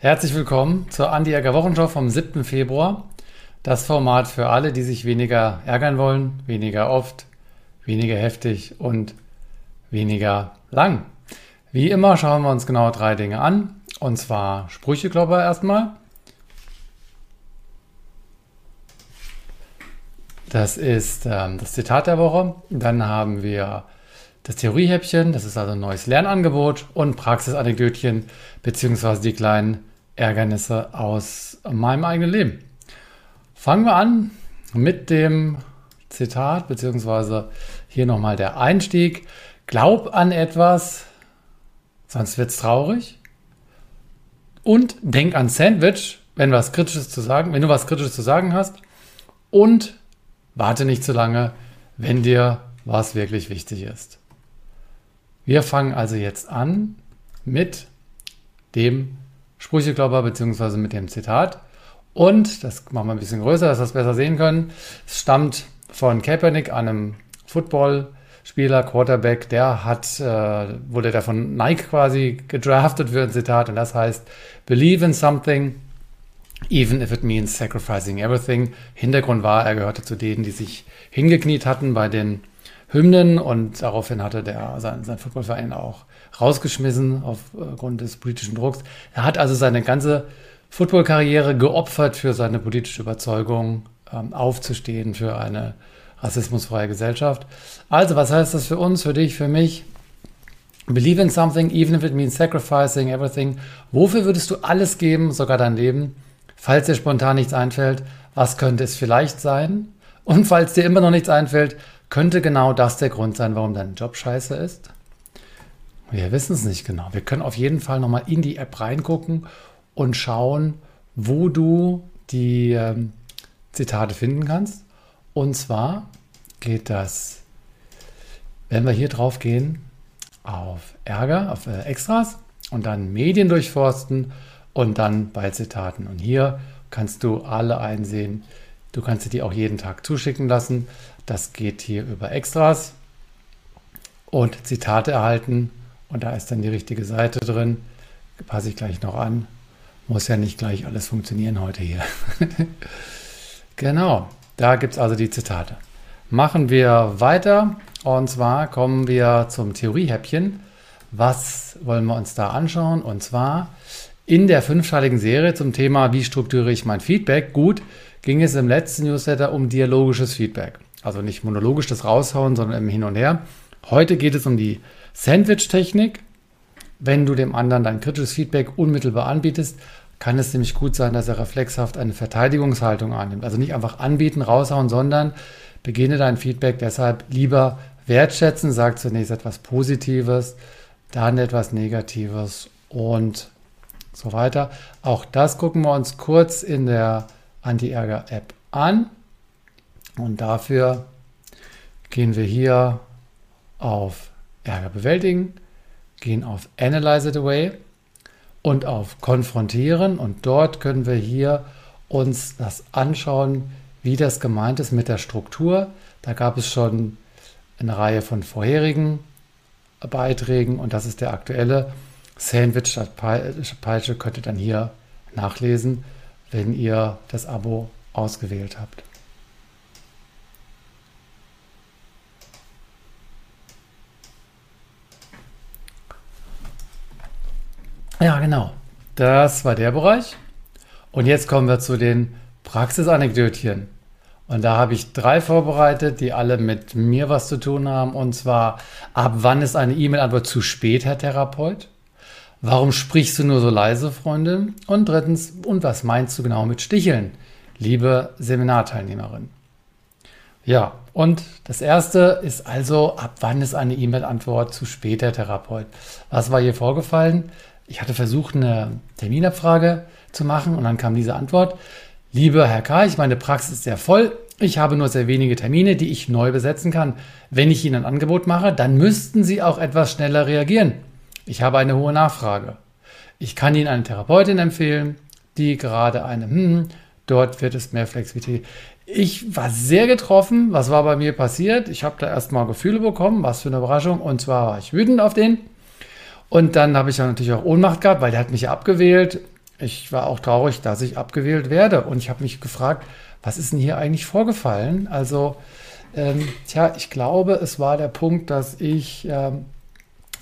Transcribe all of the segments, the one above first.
Herzlich willkommen zur Andi Ärger Wochenschau vom 7. Februar. Das Format für alle, die sich weniger ärgern wollen, weniger oft, weniger heftig und weniger lang. Wie immer schauen wir uns genau drei Dinge an. Und zwar Sprücheklopper erstmal. Das ist ähm, das Zitat der Woche. Dann haben wir das Theoriehäppchen, das ist also ein neues Lernangebot und Praxisanekdötchen beziehungsweise die kleinen Ärgernisse aus meinem eigenen Leben. Fangen wir an mit dem Zitat beziehungsweise hier nochmal der Einstieg. Glaub an etwas, sonst wird's traurig. Und denk an Sandwich, wenn was Kritisches zu sagen, wenn du was Kritisches zu sagen hast. Und warte nicht zu lange, wenn dir was wirklich wichtig ist. Wir fangen also jetzt an mit dem Sprücheklopper bzw. mit dem Zitat. Und, das machen wir ein bisschen größer, dass wir es besser sehen können, es stammt von Kaepernick, einem Footballspieler, Quarterback, der hat, äh, wurde der von Nike quasi gedraftet für ein Zitat und das heißt, believe in something, even if it means sacrificing everything. Hintergrund war, er gehörte zu denen, die sich hingekniet hatten bei den Hymnen und daraufhin hatte der sein, sein Footballverein auch rausgeschmissen aufgrund des politischen Drucks. Er hat also seine ganze Footballkarriere geopfert für seine politische Überzeugung, ähm, aufzustehen für eine rassismusfreie Gesellschaft. Also, was heißt das für uns, für dich, für mich? Believe in something, even if it means sacrificing everything. Wofür würdest du alles geben, sogar dein Leben? Falls dir spontan nichts einfällt, was könnte es vielleicht sein? Und falls dir immer noch nichts einfällt, könnte genau das der Grund sein, warum dein Job scheiße ist? Wir wissen es nicht genau. Wir können auf jeden Fall nochmal in die App reingucken und schauen, wo du die ähm, Zitate finden kannst. Und zwar geht das, wenn wir hier drauf gehen, auf Ärger, auf äh, Extras und dann Medien durchforsten und dann bei Zitaten. Und hier kannst du alle einsehen. Du kannst dir die auch jeden Tag zuschicken lassen. Das geht hier über Extras und Zitate erhalten. Und da ist dann die richtige Seite drin. Passe ich gleich noch an. Muss ja nicht gleich alles funktionieren heute hier. genau, da gibt es also die Zitate. Machen wir weiter. Und zwar kommen wir zum Theoriehäppchen. Was wollen wir uns da anschauen? Und zwar in der fünfteiligen Serie zum Thema, wie strukturiere ich mein Feedback? Gut, ging es im letzten Newsletter um dialogisches Feedback. Also nicht monologisch das raushauen, sondern im Hin und Her. Heute geht es um die Sandwich-Technik. Wenn du dem anderen dein kritisches Feedback unmittelbar anbietest, kann es nämlich gut sein, dass er reflexhaft eine Verteidigungshaltung annimmt. Also nicht einfach anbieten, raushauen, sondern beginne dein Feedback deshalb lieber wertschätzen, sag zunächst etwas Positives, dann etwas Negatives und so weiter. Auch das gucken wir uns kurz in der Anti-Ärger-App an. Und dafür gehen wir hier auf Ärger bewältigen, gehen auf Analyze it away und auf Konfrontieren. Und dort können wir hier uns das anschauen, wie das gemeint ist mit der Struktur. Da gab es schon eine Reihe von vorherigen Beiträgen und das ist der aktuelle. Sandwich statt Peitsche könnt ihr dann hier nachlesen, wenn ihr das Abo ausgewählt habt. Ja, genau. Das war der Bereich. Und jetzt kommen wir zu den Praxisanekdötchen. Und da habe ich drei vorbereitet, die alle mit mir was zu tun haben. Und zwar, ab wann ist eine E-Mail-Antwort zu spät, Herr Therapeut? Warum sprichst du nur so leise, Freundin? Und drittens, und was meinst du genau mit Sticheln, liebe Seminarteilnehmerin? Ja, und das erste ist also, ab wann ist eine E-Mail-Antwort zu spät, Herr Therapeut? Was war hier vorgefallen? Ich hatte versucht, eine Terminabfrage zu machen und dann kam diese Antwort. Lieber Herr Karch, meine Praxis ist sehr voll. Ich habe nur sehr wenige Termine, die ich neu besetzen kann. Wenn ich Ihnen ein Angebot mache, dann müssten Sie auch etwas schneller reagieren. Ich habe eine hohe Nachfrage. Ich kann Ihnen eine Therapeutin empfehlen, die gerade eine, hm, dort wird es mehr Flexibilität. Ich war sehr getroffen. Was war bei mir passiert? Ich habe da erstmal Gefühle bekommen. Was für eine Überraschung. Und zwar war ich wütend auf den. Und dann habe ich ja natürlich auch Ohnmacht gehabt, weil der hat mich ja abgewählt. ich war auch traurig, dass ich abgewählt werde. Und ich habe mich gefragt, was ist denn hier eigentlich vorgefallen? Also, ähm, tja, ich glaube, es war der Punkt, dass ich ähm,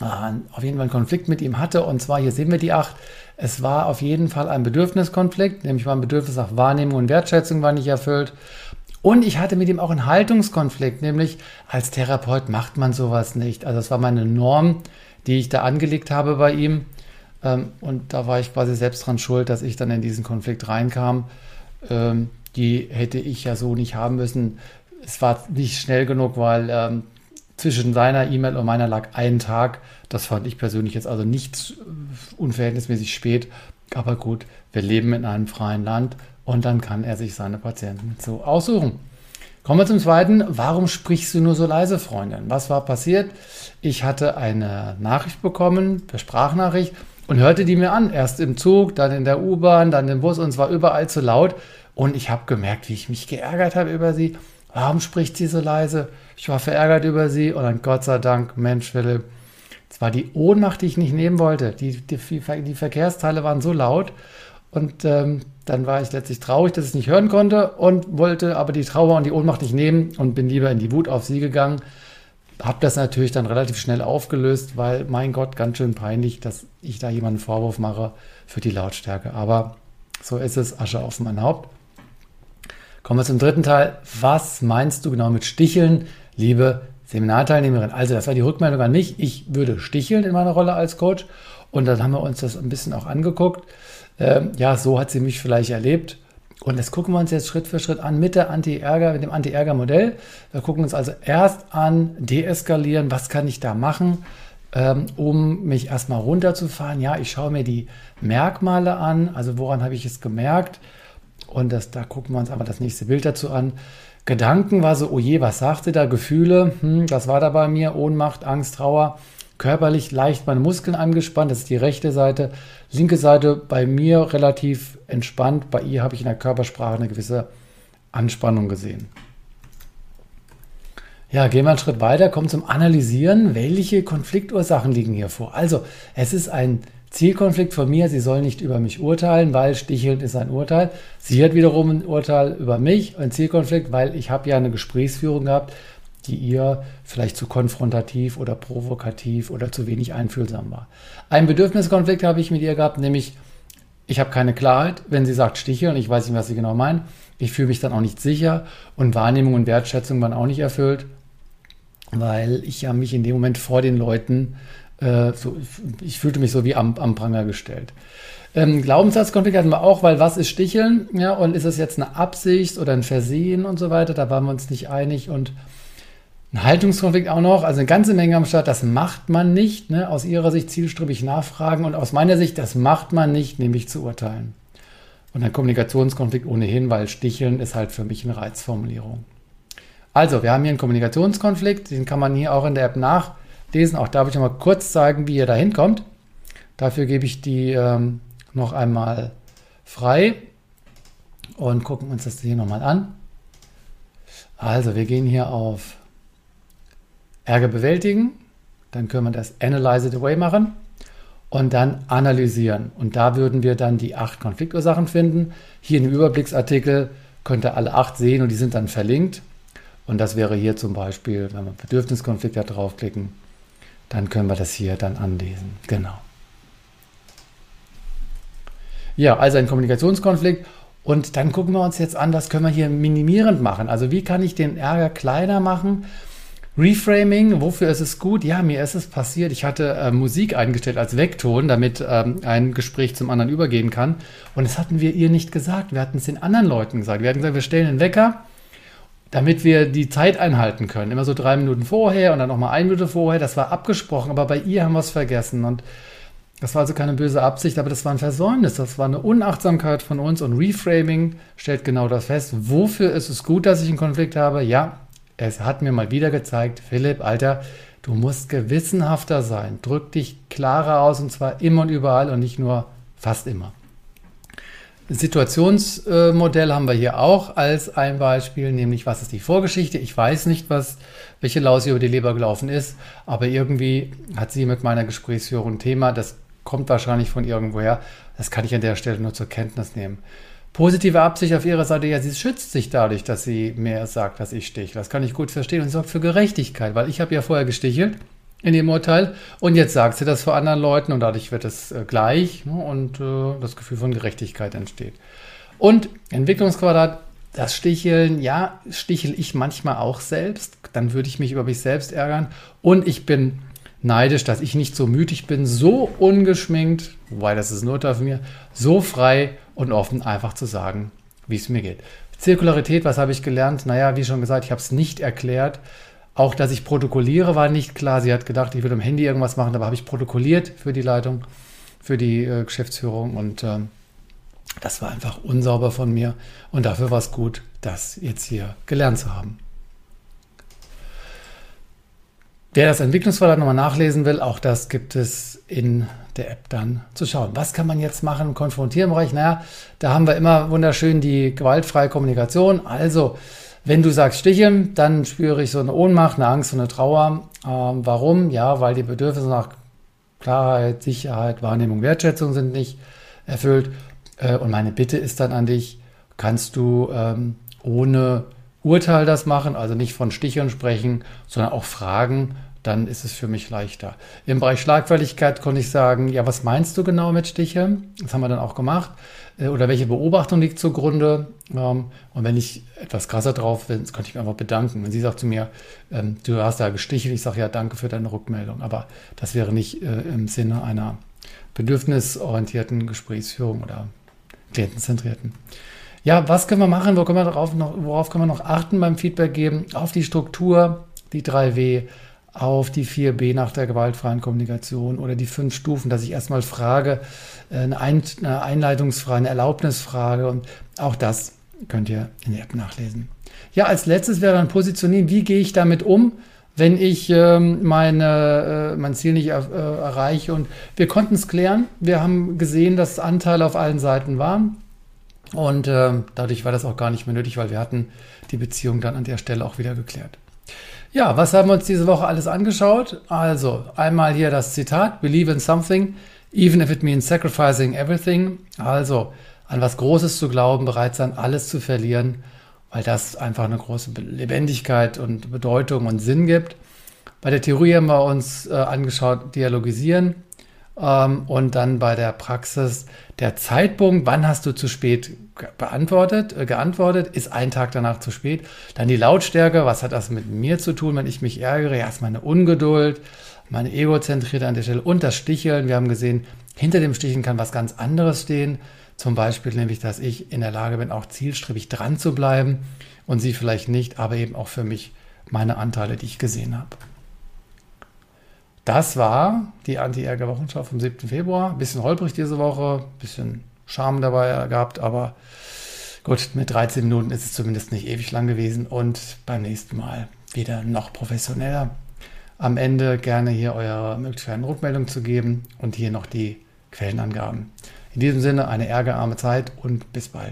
auf jeden Fall einen Konflikt mit ihm hatte. Und zwar, hier sehen wir die acht. Es war auf jeden Fall ein Bedürfniskonflikt, nämlich mein Bedürfnis nach Wahrnehmung und Wertschätzung war nicht erfüllt. Und ich hatte mit ihm auch einen Haltungskonflikt, nämlich als Therapeut macht man sowas nicht. Also das war meine Norm, die ich da angelegt habe bei ihm. Ähm, und da war ich quasi selbst dran schuld, dass ich dann in diesen Konflikt reinkam. Ähm, die hätte ich ja so nicht haben müssen. Es war nicht schnell genug, weil ähm, zwischen seiner E-Mail und meiner lag ein Tag. Das fand ich persönlich jetzt also nicht unverhältnismäßig spät. Aber gut, wir leben in einem freien Land und dann kann er sich seine Patienten so aussuchen. Kommen wir zum zweiten. Warum sprichst du nur so leise, Freundin? Was war passiert? Ich hatte eine Nachricht bekommen, per Sprachnachricht, und hörte die mir an. Erst im Zug, dann in der U-Bahn, dann im Bus und es war überall zu laut. Und ich habe gemerkt, wie ich mich geärgert habe über sie. Warum spricht sie so leise? Ich war verärgert über sie und dann Gott sei Dank, Mensch, Philipp, es war die Ohnmacht, die ich nicht nehmen wollte. Die, die, die Verkehrsteile waren so laut und ähm, dann war ich letztlich traurig, dass ich es nicht hören konnte und wollte aber die Trauer und die Ohnmacht nicht nehmen und bin lieber in die Wut auf sie gegangen. Hab das natürlich dann relativ schnell aufgelöst, weil mein Gott, ganz schön peinlich, dass ich da jemanden Vorwurf mache für die Lautstärke. Aber so ist es, Asche auf mein Haupt. Kommen wir zum dritten Teil. Was meinst du genau mit Sticheln, liebe Seminarteilnehmerin? Also, das war die Rückmeldung an mich. Ich würde sticheln in meiner Rolle als Coach. Und dann haben wir uns das ein bisschen auch angeguckt. Ähm, ja, so hat sie mich vielleicht erlebt. Und das gucken wir uns jetzt Schritt für Schritt an mit der Anti-Ärger, mit dem Anti-Ärger-Modell. Wir gucken uns also erst an, deeskalieren, was kann ich da machen, ähm, um mich erstmal runterzufahren. Ja, ich schaue mir die Merkmale an, also woran habe ich es gemerkt. Und das, da gucken wir uns aber das nächste Bild dazu an. Gedanken war so, oh je, was sagt sie da? Gefühle, hm, was war da bei mir? Ohnmacht, Angst, Trauer körperlich leicht meine Muskeln angespannt. Das ist die rechte Seite. Linke Seite bei mir relativ entspannt. Bei ihr habe ich in der Körpersprache eine gewisse Anspannung gesehen. Ja, gehen wir einen Schritt weiter, kommen zum Analysieren. Welche Konfliktursachen liegen hier vor? Also, es ist ein Zielkonflikt von mir. Sie soll nicht über mich urteilen, weil stichelnd ist ein Urteil. Sie hat wiederum ein Urteil über mich, ein Zielkonflikt, weil ich habe ja eine Gesprächsführung gehabt die ihr vielleicht zu konfrontativ oder provokativ oder zu wenig einfühlsam war. Ein Bedürfniskonflikt habe ich mit ihr gehabt, nämlich ich habe keine Klarheit, wenn sie sagt Stiche und ich weiß nicht, was sie genau meint. Ich fühle mich dann auch nicht sicher und Wahrnehmung und Wertschätzung waren auch nicht erfüllt, weil ich ja mich in dem Moment vor den Leuten, äh, so, ich fühlte mich so wie am, am Pranger gestellt. Ähm, Glaubenssatzkonflikt hatten wir auch, weil was ist Sticheln? Ja, und ist es jetzt eine Absicht oder ein Versehen und so weiter? Da waren wir uns nicht einig und ein Haltungskonflikt auch noch, also eine ganze Menge am Start, das macht man nicht. Ne? Aus ihrer Sicht zielstrebig nachfragen und aus meiner Sicht, das macht man nicht, nämlich zu urteilen. Und ein Kommunikationskonflikt ohnehin, weil Sticheln ist halt für mich eine Reizformulierung. Also, wir haben hier einen Kommunikationskonflikt, den kann man hier auch in der App nachlesen. Auch da will ich mal kurz zeigen, wie ihr da hinkommt. Dafür gebe ich die ähm, noch einmal frei und gucken uns das hier nochmal an. Also, wir gehen hier auf Ärger bewältigen, dann können wir das Analyze it away machen und dann analysieren. Und da würden wir dann die acht Konfliktursachen finden. Hier im Überblicksartikel könnt ihr alle acht sehen und die sind dann verlinkt. Und das wäre hier zum Beispiel, wenn wir Bedürfniskonflikte draufklicken, dann können wir das hier dann anlesen. Genau. Ja, also ein Kommunikationskonflikt. Und dann gucken wir uns jetzt an, was können wir hier minimierend machen. Also wie kann ich den Ärger kleiner machen? Reframing, wofür ist es gut? Ja, mir ist es passiert. Ich hatte äh, Musik eingestellt als Vekton, damit ähm, ein Gespräch zum anderen übergehen kann. Und das hatten wir ihr nicht gesagt. Wir hatten es den anderen Leuten gesagt. Wir hatten gesagt, wir stellen einen Wecker, damit wir die Zeit einhalten können. Immer so drei Minuten vorher und dann nochmal eine Minute vorher. Das war abgesprochen, aber bei ihr haben wir es vergessen. Und das war also keine böse Absicht, aber das war ein Versäumnis. Das war eine Unachtsamkeit von uns. Und Reframing stellt genau das fest. Wofür ist es gut, dass ich einen Konflikt habe? Ja, es hat mir mal wieder gezeigt, Philipp, Alter, du musst gewissenhafter sein. Drück dich klarer aus und zwar immer und überall und nicht nur fast immer. Situationsmodell haben wir hier auch als ein Beispiel, nämlich was ist die Vorgeschichte? Ich weiß nicht, was, welche Laus über die Leber gelaufen ist, aber irgendwie hat sie mit meiner Gesprächsführung ein Thema, das kommt wahrscheinlich von irgendwoher. Das kann ich an der Stelle nur zur Kenntnis nehmen. Positive Absicht auf ihrer Seite, ja, sie schützt sich dadurch, dass sie mir sagt, dass ich stiche. Das kann ich gut verstehen und sorgt für Gerechtigkeit, weil ich habe ja vorher gestichelt in dem Urteil und jetzt sagt sie das vor anderen Leuten und dadurch wird es äh, gleich ne, und äh, das Gefühl von Gerechtigkeit entsteht. Und Entwicklungsquadrat, das Sticheln, ja, stichel ich manchmal auch selbst, dann würde ich mich über mich selbst ärgern und ich bin neidisch, dass ich nicht so mütig bin, so ungeschminkt, wobei das ist ein Urteil von mir, so frei und offen einfach zu sagen, wie es mir geht. Zirkularität, was habe ich gelernt? Naja, wie schon gesagt, ich habe es nicht erklärt. Auch, dass ich protokolliere, war nicht klar. Sie hat gedacht, ich würde am Handy irgendwas machen, aber habe ich protokolliert für die Leitung, für die äh, Geschäftsführung und ähm, das war einfach unsauber von mir und dafür war es gut, das jetzt hier gelernt zu haben. Wer das Entwicklungsverlag nochmal nachlesen will, auch das gibt es in der App dann zu schauen. Was kann man jetzt machen im Konfrontierenbereich? Naja, da haben wir immer wunderschön die gewaltfreie Kommunikation. Also, wenn du sagst sticheln, dann spüre ich so eine Ohnmacht, eine Angst und eine Trauer. Ähm, warum? Ja, weil die Bedürfnisse nach Klarheit, Sicherheit, Wahrnehmung, Wertschätzung sind nicht erfüllt. Äh, und meine Bitte ist dann an dich, kannst du ähm, ohne Urteil das machen, also nicht von Sticheln sprechen, sondern auch fragen, dann ist es für mich leichter. Im Bereich Schlagfertigkeit konnte ich sagen, ja, was meinst du genau mit Stiche? Das haben wir dann auch gemacht. Äh, oder welche Beobachtung liegt zugrunde? Ähm, und wenn ich etwas krasser drauf bin, könnte ich mich einfach bedanken. Wenn sie sagt zu mir, ähm, du hast da gestichelt, ich sage ja, danke für deine Rückmeldung. Aber das wäre nicht äh, im Sinne einer bedürfnisorientierten Gesprächsführung oder klientenzentrierten. Ja, was können wir machen? Worauf können wir noch achten beim Feedback geben? Auf die Struktur, die 3W, auf die 4b nach der gewaltfreien Kommunikation oder die fünf Stufen, dass ich erstmal frage, äh, eine, Ein eine Einleitungsfrage, eine Erlaubnisfrage und auch das könnt ihr in der App nachlesen. Ja, als letztes wäre dann positionieren, wie gehe ich damit um, wenn ich ähm, meine, äh, mein Ziel nicht äh, erreiche. Und wir konnten es klären. Wir haben gesehen, dass Anteile auf allen Seiten waren. Und äh, dadurch war das auch gar nicht mehr nötig, weil wir hatten die Beziehung dann an der Stelle auch wieder geklärt. Ja, was haben wir uns diese Woche alles angeschaut? Also einmal hier das Zitat, Believe in something, even if it means sacrificing everything. Also an was Großes zu glauben, bereit sein, alles zu verlieren, weil das einfach eine große Lebendigkeit und Bedeutung und Sinn gibt. Bei der Theorie haben wir uns äh, angeschaut, dialogisieren. Ähm, und dann bei der Praxis der Zeitpunkt, wann hast du zu spät beantwortet, äh, geantwortet, ist ein Tag danach zu spät. Dann die Lautstärke, was hat das mit mir zu tun, wenn ich mich ärgere? Ja, ist meine Ungeduld, meine Egozentrierte an der Stelle und das Sticheln. Wir haben gesehen, hinter dem Sticheln kann was ganz anderes stehen. Zum Beispiel nämlich, dass ich in der Lage bin, auch zielstrebig dran zu bleiben und sie vielleicht nicht, aber eben auch für mich meine Anteile, die ich gesehen habe. Das war die Anti-Ärger-Wochenschau vom 7. Februar. Bisschen holprig diese Woche, bisschen Charme dabei gehabt, aber gut, mit 13 Minuten ist es zumindest nicht ewig lang gewesen und beim nächsten Mal wieder noch professioneller. Am Ende gerne hier eure Möglichkeiten, Rückmeldung zu geben und hier noch die Quellenangaben. In diesem Sinne eine ärgerarme Zeit und bis bald.